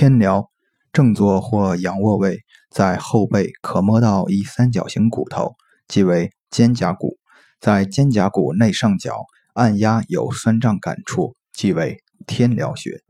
天髎，正坐或仰卧位，在后背可摸到一三角形骨头，即为肩胛骨，在肩胛骨内上角按压有酸胀感处，即为天髎穴。